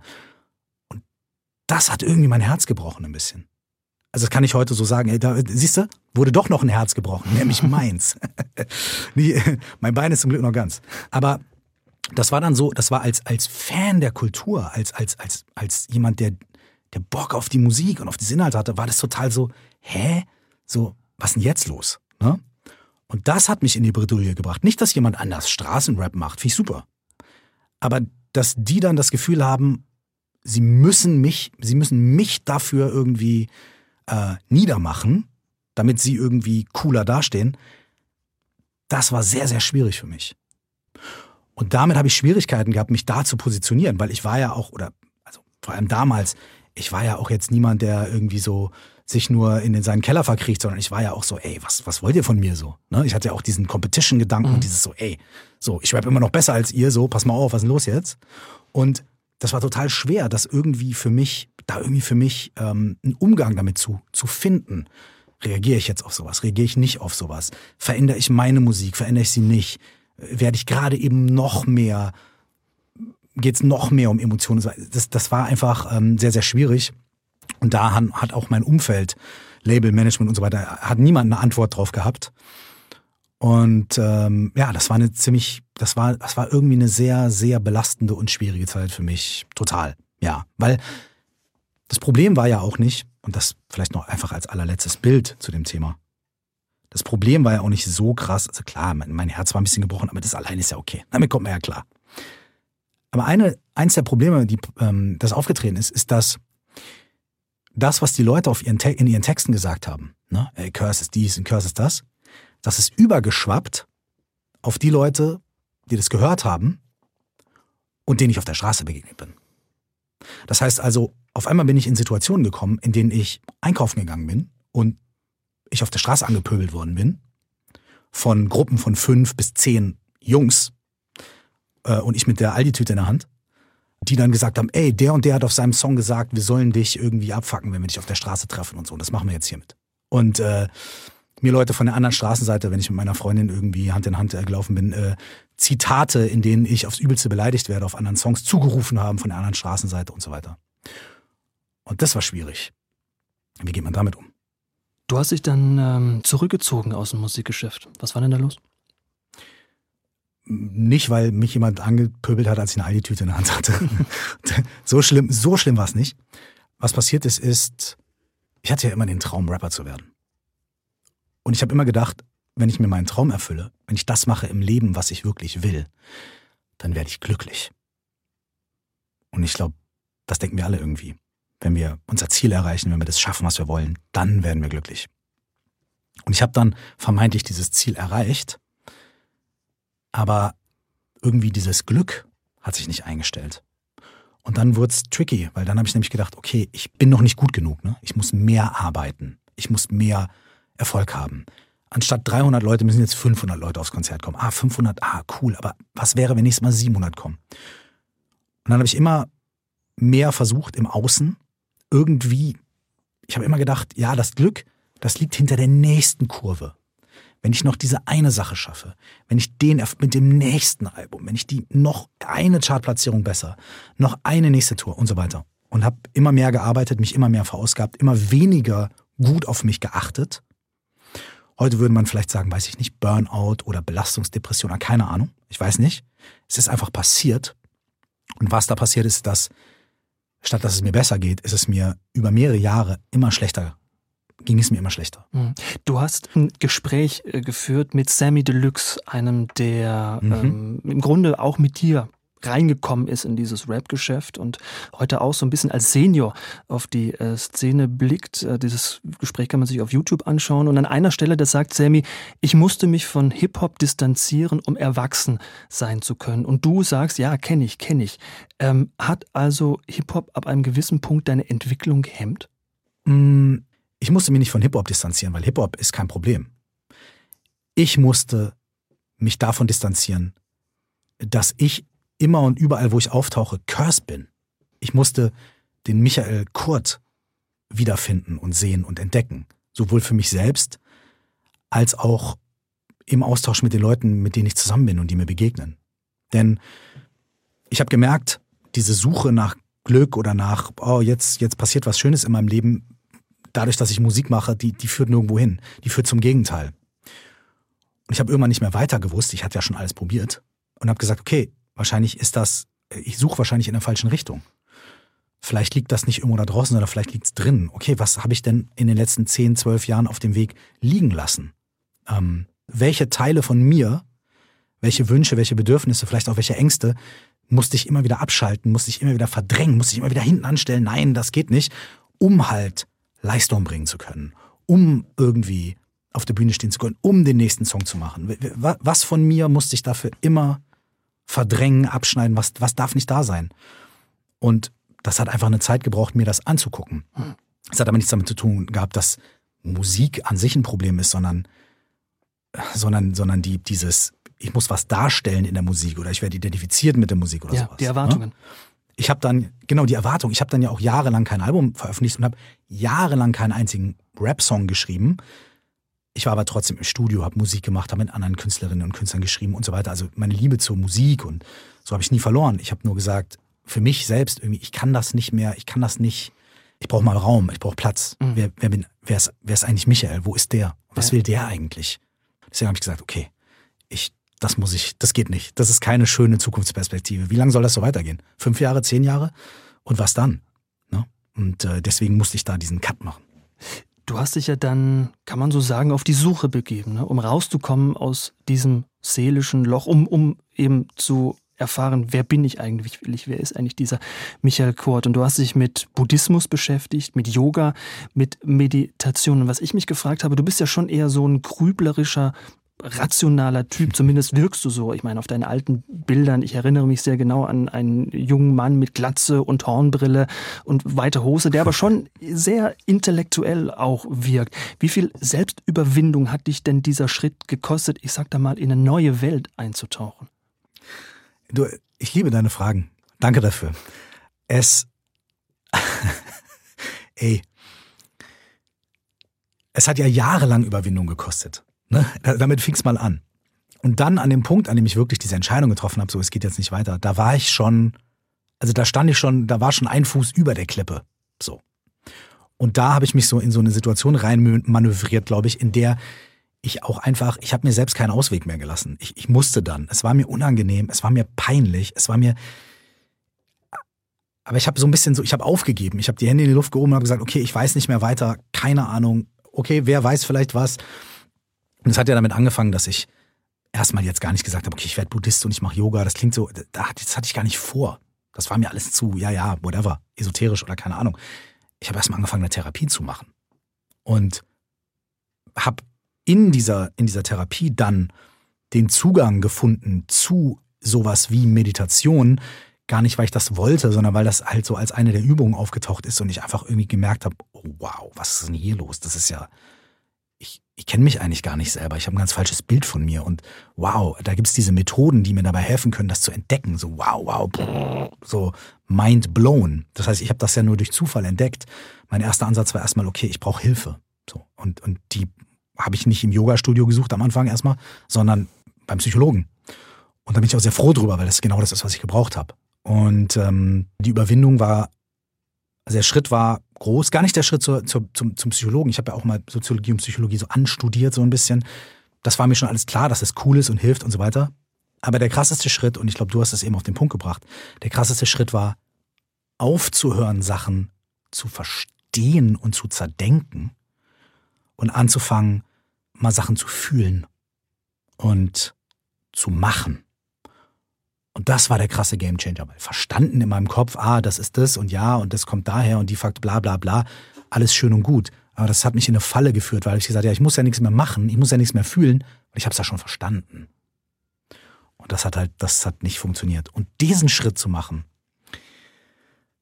das hat irgendwie mein Herz gebrochen ein bisschen. Also das kann ich heute so sagen. Ey, da, siehst du, wurde doch noch ein Herz gebrochen, nämlich meins. nee, mein Bein ist zum Glück noch ganz. Aber das war dann so, das war als, als Fan der Kultur, als, als, als, als jemand, der, der Bock auf die Musik und auf die Inhalte hatte, war das total so, hä? So, was denn jetzt los? Ne? Und das hat mich in die Bredouille gebracht. Nicht, dass jemand anders Straßenrap macht, finde ich super. Aber dass die dann das Gefühl haben, sie müssen mich, sie müssen mich dafür irgendwie äh, niedermachen, damit sie irgendwie cooler dastehen. Das war sehr, sehr schwierig für mich. Und damit habe ich Schwierigkeiten gehabt, mich da zu positionieren, weil ich war ja auch, oder also vor allem damals, ich war ja auch jetzt niemand, der irgendwie so sich nur in seinen Keller verkriecht, sondern ich war ja auch so, ey, was, was wollt ihr von mir so? Ne? Ich hatte ja auch diesen Competition-Gedanken mhm. und dieses so, ey, so, ich rap immer noch besser als ihr, so, pass mal auf, was ist denn los jetzt? Und das war total schwer, das irgendwie für mich, da irgendwie für mich ähm, einen Umgang damit zu, zu finden. Reagiere ich jetzt auf sowas? Reagiere ich nicht auf sowas? Verändere ich meine Musik? Verändere ich sie nicht? Werde ich gerade eben noch mehr, geht es noch mehr um Emotionen? Das, das war einfach ähm, sehr, sehr schwierig. Und da hat auch mein Umfeld, Label, Management und so weiter, hat niemand eine Antwort drauf gehabt. Und ähm, ja, das war eine ziemlich, das war, das war irgendwie eine sehr, sehr belastende und schwierige Zeit für mich. Total. Ja. Weil das Problem war ja auch nicht, und das vielleicht noch einfach als allerletztes Bild zu dem Thema. Das Problem war ja auch nicht so krass. Also klar, mein, Herz war ein bisschen gebrochen, aber das allein ist ja okay. Damit kommt man ja klar. Aber eine, eins der Probleme, die ähm, das aufgetreten ist, ist, dass das, was die Leute auf ihren in ihren Texten gesagt haben, ne? Ey, Curse ist dies und Curse ist das. Das ist übergeschwappt auf die Leute, die das gehört haben und denen ich auf der Straße begegnet bin. Das heißt also, auf einmal bin ich in Situationen gekommen, in denen ich einkaufen gegangen bin und ich auf der Straße angepöbelt worden bin von Gruppen von fünf bis zehn Jungs äh, und ich mit der Aldi-Tüte in der Hand, die dann gesagt haben, ey, der und der hat auf seinem Song gesagt, wir sollen dich irgendwie abfacken, wenn wir dich auf der Straße treffen und so. Und das machen wir jetzt hiermit. Und äh, mir Leute von der anderen Straßenseite, wenn ich mit meiner Freundin irgendwie Hand in Hand äh, gelaufen bin, äh, Zitate, in denen ich aufs Übelste beleidigt werde, auf anderen Songs zugerufen haben von der anderen Straßenseite und so weiter. Und das war schwierig. Wie geht man damit um? Du hast dich dann ähm, zurückgezogen aus dem Musikgeschäft. Was war denn da los? Nicht, weil mich jemand angepöbelt hat, als ich eine Aldi-Tüte in der Hand hatte. so schlimm, so schlimm war es nicht. Was passiert ist, ist, ich hatte ja immer den Traum, Rapper zu werden. Und ich habe immer gedacht, wenn ich mir meinen Traum erfülle, wenn ich das mache im Leben, was ich wirklich will, dann werde ich glücklich. Und ich glaube, das denken wir alle irgendwie wenn wir unser Ziel erreichen, wenn wir das schaffen, was wir wollen, dann werden wir glücklich. Und ich habe dann vermeintlich dieses Ziel erreicht, aber irgendwie dieses Glück hat sich nicht eingestellt. Und dann wurde es tricky, weil dann habe ich nämlich gedacht, okay, ich bin noch nicht gut genug, ne? ich muss mehr arbeiten, ich muss mehr Erfolg haben. Anstatt 300 Leute müssen jetzt 500 Leute aufs Konzert kommen. Ah, 500, ah, cool, aber was wäre, wenn nächstes Mal 700 kommen? Und dann habe ich immer mehr versucht im Außen irgendwie, ich habe immer gedacht, ja, das Glück, das liegt hinter der nächsten Kurve. Wenn ich noch diese eine Sache schaffe, wenn ich den mit dem nächsten Album, wenn ich die noch eine Chartplatzierung besser, noch eine nächste Tour und so weiter. Und habe immer mehr gearbeitet, mich immer mehr verausgabt, immer weniger gut auf mich geachtet. Heute würde man vielleicht sagen, weiß ich nicht, Burnout oder Belastungsdepression, keine Ahnung. Ich weiß nicht. Es ist einfach passiert. Und was da passiert ist, dass statt dass es mir besser geht, ist es mir über mehrere Jahre immer schlechter ging es mir immer schlechter. Mhm. Du hast ein Gespräch äh, geführt mit Sammy Deluxe, einem, der mhm. ähm, im Grunde auch mit dir reingekommen ist in dieses Rap-Geschäft und heute auch so ein bisschen als Senior auf die äh, Szene blickt. Äh, dieses Gespräch kann man sich auf YouTube anschauen. Und an einer Stelle, da sagt Sammy, ich musste mich von Hip-Hop distanzieren, um erwachsen sein zu können. Und du sagst, ja, kenne ich, kenne ich. Ähm, hat also Hip-Hop ab einem gewissen Punkt deine Entwicklung gehemmt? Mm, ich musste mich nicht von Hip-Hop distanzieren, weil Hip-Hop ist kein Problem. Ich musste mich davon distanzieren, dass ich immer und überall, wo ich auftauche, Curse bin. Ich musste den Michael Kurt wiederfinden und sehen und entdecken. Sowohl für mich selbst als auch im Austausch mit den Leuten, mit denen ich zusammen bin und die mir begegnen. Denn ich habe gemerkt, diese Suche nach Glück oder nach, oh, jetzt, jetzt passiert was Schönes in meinem Leben, dadurch, dass ich Musik mache, die, die führt nirgendwo hin. Die führt zum Gegenteil. Und ich habe irgendwann nicht mehr weiter gewusst, ich hatte ja schon alles probiert und habe gesagt, okay, wahrscheinlich ist das, ich suche wahrscheinlich in der falschen Richtung. Vielleicht liegt das nicht irgendwo da draußen, oder vielleicht liegt es drin. Okay, was habe ich denn in den letzten 10, 12 Jahren auf dem Weg liegen lassen? Ähm, welche Teile von mir, welche Wünsche, welche Bedürfnisse, vielleicht auch welche Ängste musste ich immer wieder abschalten, musste ich immer wieder verdrängen, musste ich immer wieder hinten anstellen, nein, das geht nicht, um halt Leistung bringen zu können, um irgendwie auf der Bühne stehen zu können, um den nächsten Song zu machen. Was von mir musste ich dafür immer verdrängen, abschneiden, was, was darf nicht da sein? Und das hat einfach eine Zeit gebraucht, mir das anzugucken. Es hat aber nichts damit zu tun gehabt, dass Musik an sich ein Problem ist, sondern, sondern, sondern die, dieses, ich muss was darstellen in der Musik oder ich werde identifiziert mit der Musik oder ja, sowas. Die Erwartungen. Ne? Ich habe dann, genau, die Erwartung, ich habe dann ja auch jahrelang kein Album veröffentlicht und habe jahrelang keinen einzigen Rap-Song geschrieben, ich war aber trotzdem im Studio, habe Musik gemacht, habe mit anderen Künstlerinnen und Künstlern geschrieben und so weiter. Also meine Liebe zur Musik und so habe ich nie verloren. Ich habe nur gesagt, für mich selbst irgendwie, ich kann das nicht mehr, ich kann das nicht. Ich brauche mal Raum, ich brauche Platz. Mhm. Wer, wer, bin, wer, ist, wer ist eigentlich Michael? Wo ist der? Was ja. will der eigentlich? Deswegen habe ich gesagt, okay, ich, das muss ich, das geht nicht. Das ist keine schöne Zukunftsperspektive. Wie lange soll das so weitergehen? Fünf Jahre, zehn Jahre? Und was dann? Ne? Und äh, deswegen musste ich da diesen Cut machen. Du hast dich ja dann, kann man so sagen, auf die Suche begeben, ne? um rauszukommen aus diesem seelischen Loch, um, um eben zu erfahren, wer bin ich eigentlich, wer ist eigentlich dieser Michael Kort? Und du hast dich mit Buddhismus beschäftigt, mit Yoga, mit Meditation. Und was ich mich gefragt habe, du bist ja schon eher so ein grüblerischer rationaler Typ, zumindest wirkst du so. Ich meine, auf deinen alten Bildern, ich erinnere mich sehr genau an einen jungen Mann mit Glatze und Hornbrille und weite Hose, der aber schon sehr intellektuell auch wirkt. Wie viel Selbstüberwindung hat dich denn dieser Schritt gekostet, ich sag da mal, in eine neue Welt einzutauchen? Du, ich liebe deine Fragen. Danke dafür. Es, ey, es hat ja jahrelang Überwindung gekostet. Ne? Damit fing es mal an. Und dann an dem Punkt, an dem ich wirklich diese Entscheidung getroffen habe, so es geht jetzt nicht weiter, da war ich schon, also da stand ich schon, da war schon ein Fuß über der Klippe. So. Und da habe ich mich so in so eine Situation rein manövriert, glaube ich, in der ich auch einfach, ich habe mir selbst keinen Ausweg mehr gelassen. Ich, ich musste dann. Es war mir unangenehm, es war mir peinlich, es war mir. Aber ich habe so ein bisschen so, ich habe aufgegeben. Ich habe die Hände in die Luft gehoben und habe gesagt, okay, ich weiß nicht mehr weiter, keine Ahnung. Okay, wer weiß vielleicht was. Und es hat ja damit angefangen, dass ich erstmal jetzt gar nicht gesagt habe, okay, ich werde Buddhist und ich mache Yoga. Das klingt so, das hatte ich gar nicht vor. Das war mir alles zu, ja, ja, whatever, esoterisch oder keine Ahnung. Ich habe erstmal angefangen, eine Therapie zu machen. Und habe in dieser, in dieser Therapie dann den Zugang gefunden zu sowas wie Meditation. Gar nicht, weil ich das wollte, sondern weil das halt so als eine der Übungen aufgetaucht ist und ich einfach irgendwie gemerkt habe, oh, wow, was ist denn hier los? Das ist ja, ich, kenne mich eigentlich gar nicht selber. Ich habe ein ganz falsches Bild von mir. Und wow, da gibt es diese Methoden, die mir dabei helfen können, das zu entdecken. So wow, wow, so mind blown. Das heißt, ich habe das ja nur durch Zufall entdeckt. Mein erster Ansatz war erstmal, okay, ich brauche Hilfe. So, und, und die habe ich nicht im Yoga-Studio gesucht am Anfang erstmal, sondern beim Psychologen. Und da bin ich auch sehr froh drüber, weil das genau das ist, was ich gebraucht habe. Und ähm, die Überwindung war, also der Schritt war groß. Gar nicht der Schritt zur, zur, zum, zum Psychologen. Ich habe ja auch mal Soziologie und Psychologie so anstudiert, so ein bisschen. Das war mir schon alles klar, dass es cool ist und hilft und so weiter. Aber der krasseste Schritt, und ich glaube, du hast es eben auf den Punkt gebracht, der krasseste Schritt war, aufzuhören, Sachen zu verstehen und zu zerdenken und anzufangen, mal Sachen zu fühlen und zu machen. Und das war der krasse Gamechanger, weil verstanden in meinem Kopf, ah, das ist das und ja, und das kommt daher und die Fakt, bla bla bla, alles schön und gut. Aber das hat mich in eine Falle geführt, weil ich gesagt habe, ja, ich muss ja nichts mehr machen, ich muss ja nichts mehr fühlen, und ich habe es ja schon verstanden. Und das hat halt, das hat nicht funktioniert. Und diesen Schritt zu machen,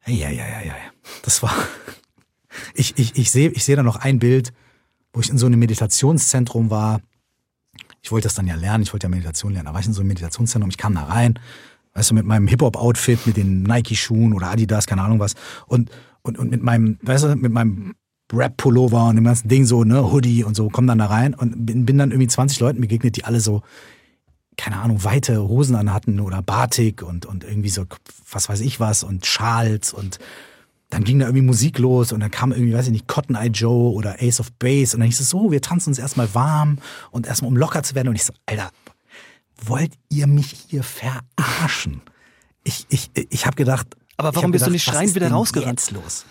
ja, ja, ja, ja, das war, ich, ich, ich sehe ich seh da noch ein Bild, wo ich in so einem Meditationszentrum war, ich wollte das dann ja lernen, ich wollte ja Meditation lernen. Da war ich in so einem Meditationszentrum, ich kam da rein, weißt du, mit meinem Hip-Hop-Outfit, mit den Nike-Schuhen oder Adidas, keine Ahnung was. Und, und, und mit meinem, weißt du, mit meinem Rap-Pullover und dem ganzen Ding so, ne, Hoodie und so, komm dann da rein und bin, bin dann irgendwie 20 Leuten begegnet, die alle so, keine Ahnung, weite Hosen anhatten oder Batik und, und irgendwie so, was weiß ich was und Schals und dann ging da irgendwie Musik los und dann kam irgendwie, weiß ich nicht, Cotton Eye Joe oder Ace of Base und dann hieß es so, wir tanzen uns erstmal warm und erstmal um locker zu werden und ich so, Alter, wollt ihr mich hier verarschen? Ich, ich, ich habe gedacht. Aber warum bist gedacht, du nicht schreiend wieder rausgerannt? jetzt los?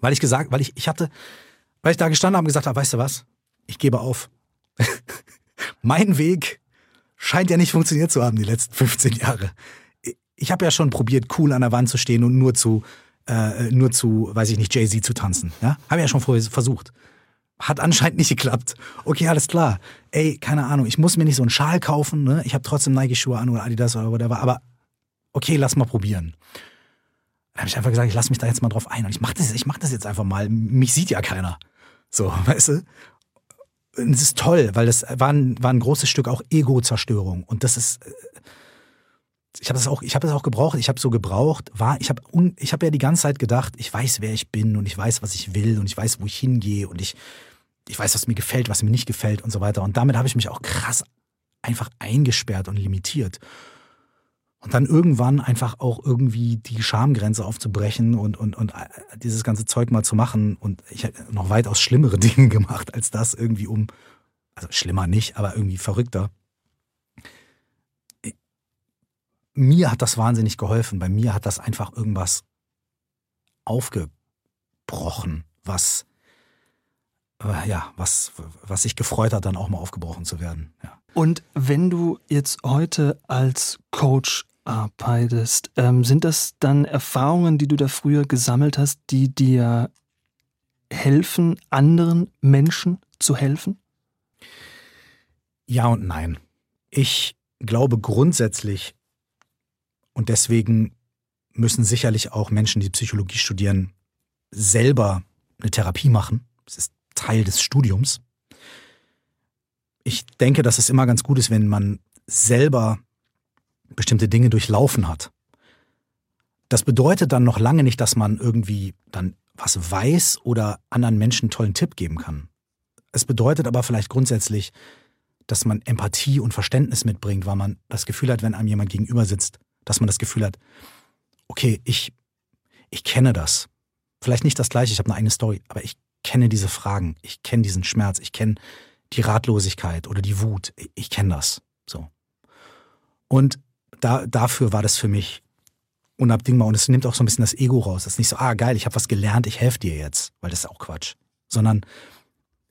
Weil ich gesagt, weil ich, ich hatte, weil ich da gestanden habe und gesagt habe, weißt du was? Ich gebe auf. mein Weg scheint ja nicht funktioniert zu haben die letzten 15 Jahre. Ich habe ja schon probiert, cool an der Wand zu stehen und nur zu äh, nur zu, weiß ich nicht, Jay-Z zu tanzen. Ja? Haben ja schon vorher versucht. Hat anscheinend nicht geklappt. Okay, alles klar. Ey, keine Ahnung, ich muss mir nicht so einen Schal kaufen, ne? Ich habe trotzdem Nike-Schuhe an oder Adidas oder whatever, aber okay, lass mal probieren. Dann habe ich einfach gesagt, ich lass mich da jetzt mal drauf ein. Und ich mach das, mach das jetzt einfach mal. Mich sieht ja keiner. So, weißt du? Und es ist toll, weil das war ein, war ein großes Stück auch Ego-Zerstörung. Und das ist, äh, ich habe das auch, ich habe das auch gebraucht. Ich habe so gebraucht, war, ich habe, ich habe ja die ganze Zeit gedacht, ich weiß, wer ich bin und ich weiß, was ich will und ich weiß, wo ich hingehe und ich, ich weiß, was mir gefällt, was mir nicht gefällt und so weiter. Und damit habe ich mich auch krass einfach eingesperrt und limitiert. Und dann irgendwann einfach auch irgendwie die Schamgrenze aufzubrechen und, und, und äh, dieses ganze Zeug mal zu machen. Und ich habe noch weitaus schlimmere Dinge gemacht als das irgendwie um, also schlimmer nicht, aber irgendwie verrückter mir hat das wahnsinnig geholfen. Bei mir hat das einfach irgendwas aufgebrochen, was äh, ja, was, was sich gefreut hat, dann auch mal aufgebrochen zu werden. Ja. Und wenn du jetzt heute als Coach arbeitest, ähm, sind das dann Erfahrungen, die du da früher gesammelt hast, die dir helfen, anderen Menschen zu helfen? Ja und nein. Ich glaube grundsätzlich, und deswegen müssen sicherlich auch Menschen, die Psychologie studieren, selber eine Therapie machen. Das ist Teil des Studiums. Ich denke, dass es immer ganz gut ist, wenn man selber bestimmte Dinge durchlaufen hat. Das bedeutet dann noch lange nicht, dass man irgendwie dann was weiß oder anderen Menschen einen tollen Tipp geben kann. Es bedeutet aber vielleicht grundsätzlich, dass man Empathie und Verständnis mitbringt, weil man das Gefühl hat, wenn einem jemand gegenüber sitzt, dass man das Gefühl hat, okay, ich, ich kenne das. Vielleicht nicht das gleiche, ich habe eine eigene Story, aber ich kenne diese Fragen, ich kenne diesen Schmerz, ich kenne die Ratlosigkeit oder die Wut, ich, ich kenne das. So. Und da, dafür war das für mich unabdingbar und es nimmt auch so ein bisschen das Ego raus. Es ist nicht so, ah geil, ich habe was gelernt, ich helfe dir jetzt, weil das ist auch Quatsch. Sondern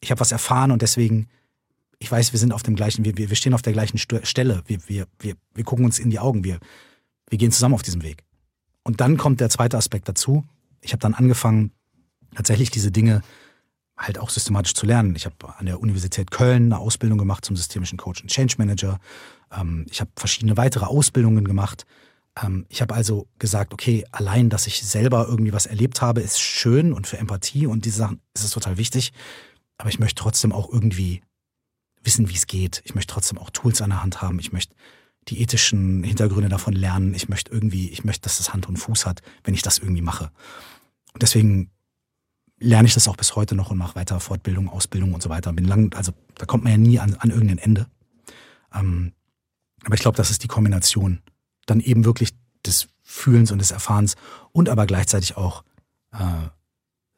ich habe was erfahren und deswegen, ich weiß, wir sind auf dem gleichen, wir, wir, stehen auf der gleichen Stelle, wir, wir, wir, wir gucken uns in die Augen, wir, wir gehen zusammen auf diesem Weg. Und dann kommt der zweite Aspekt dazu. Ich habe dann angefangen, tatsächlich diese Dinge halt auch systematisch zu lernen. Ich habe an der Universität Köln eine Ausbildung gemacht zum systemischen Coach und Change Manager. Ähm, ich habe verschiedene weitere Ausbildungen gemacht. Ähm, ich habe also gesagt, okay, allein, dass ich selber irgendwie was erlebt habe, ist schön und für Empathie und diese Sachen ist es total wichtig. Aber ich möchte trotzdem auch irgendwie wissen, wie es geht. Ich möchte trotzdem auch Tools an der Hand haben. Ich möchte die ethischen Hintergründe davon lernen. Ich möchte irgendwie, ich möchte, dass das Hand und Fuß hat, wenn ich das irgendwie mache. Und deswegen lerne ich das auch bis heute noch und mache weiter Fortbildung, Ausbildung und so weiter. Bin lang, also da kommt man ja nie an, an irgendein Ende. Ähm, aber ich glaube, das ist die Kombination. Dann eben wirklich des Fühlens und des Erfahrens und aber gleichzeitig auch äh,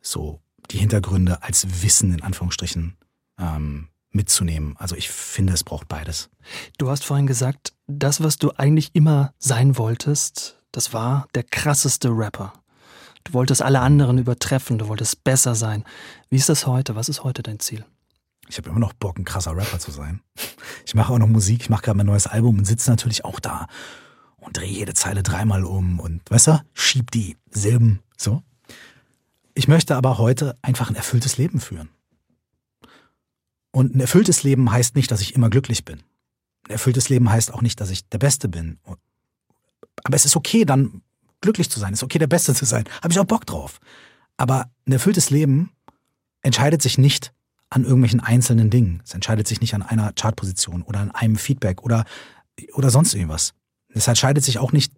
so die Hintergründe als Wissen in Anführungsstrichen ähm, mitzunehmen. Also ich finde, es braucht beides. Du hast vorhin gesagt, das, was du eigentlich immer sein wolltest, das war der krasseste Rapper. Du wolltest alle anderen übertreffen, du wolltest besser sein. Wie ist das heute? Was ist heute dein Ziel? Ich habe immer noch Bock, ein krasser Rapper zu sein. Ich mache auch noch Musik, ich mache gerade mein neues Album und sitze natürlich auch da und drehe jede Zeile dreimal um und, weißt du, schieb die Silben so. Ich möchte aber heute einfach ein erfülltes Leben führen. Und ein erfülltes Leben heißt nicht, dass ich immer glücklich bin. Erfülltes Leben heißt auch nicht, dass ich der Beste bin. Aber es ist okay, dann glücklich zu sein. Es ist okay, der Beste zu sein. Habe ich auch Bock drauf. Aber ein erfülltes Leben entscheidet sich nicht an irgendwelchen einzelnen Dingen. Es entscheidet sich nicht an einer Chartposition oder an einem Feedback oder, oder sonst irgendwas. Es entscheidet sich auch nicht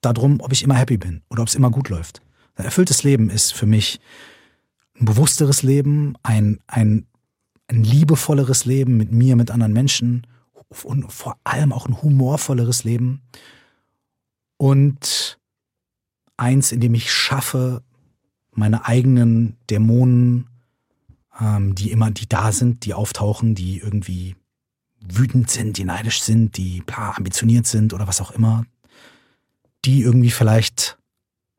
darum, ob ich immer happy bin oder ob es immer gut läuft. Ein erfülltes Leben ist für mich ein bewussteres Leben, ein, ein, ein liebevolleres Leben mit mir, mit anderen Menschen und vor allem auch ein humorvolleres Leben. Und eins, in dem ich schaffe, meine eigenen Dämonen, ähm, die immer, die da sind, die auftauchen, die irgendwie wütend sind, die neidisch sind, die bla, ambitioniert sind oder was auch immer, die irgendwie vielleicht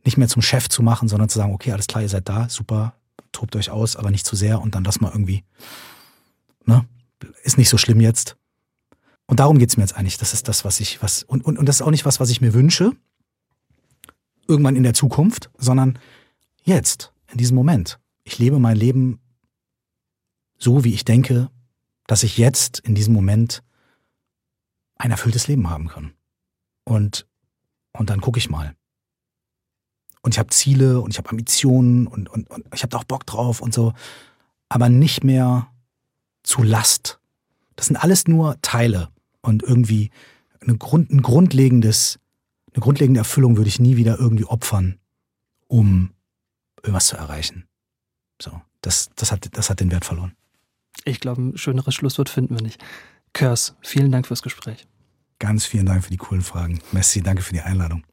nicht mehr zum Chef zu machen, sondern zu sagen, okay, alles klar, ihr seid da, super, tobt euch aus, aber nicht zu sehr und dann das mal irgendwie, ne, ist nicht so schlimm jetzt. Und darum geht's mir jetzt eigentlich. Das ist das, was ich, was, und, und, und das ist auch nicht was, was ich mir wünsche, irgendwann in der Zukunft, sondern jetzt, in diesem Moment. Ich lebe mein Leben so, wie ich denke, dass ich jetzt in diesem Moment ein erfülltes Leben haben kann. Und, und dann gucke ich mal. Und ich habe Ziele und ich habe Ambitionen und, und, und ich habe da auch Bock drauf und so, aber nicht mehr zu Last. Das sind alles nur Teile und irgendwie ein, Grund, ein grundlegendes eine grundlegende Erfüllung würde ich nie wieder irgendwie opfern, um irgendwas zu erreichen. So, das, das, hat, das hat den Wert verloren. Ich glaube, ein schöneres Schlusswort finden wir nicht. Kurs, vielen Dank fürs Gespräch. Ganz vielen Dank für die coolen Fragen. Messi, danke für die Einladung.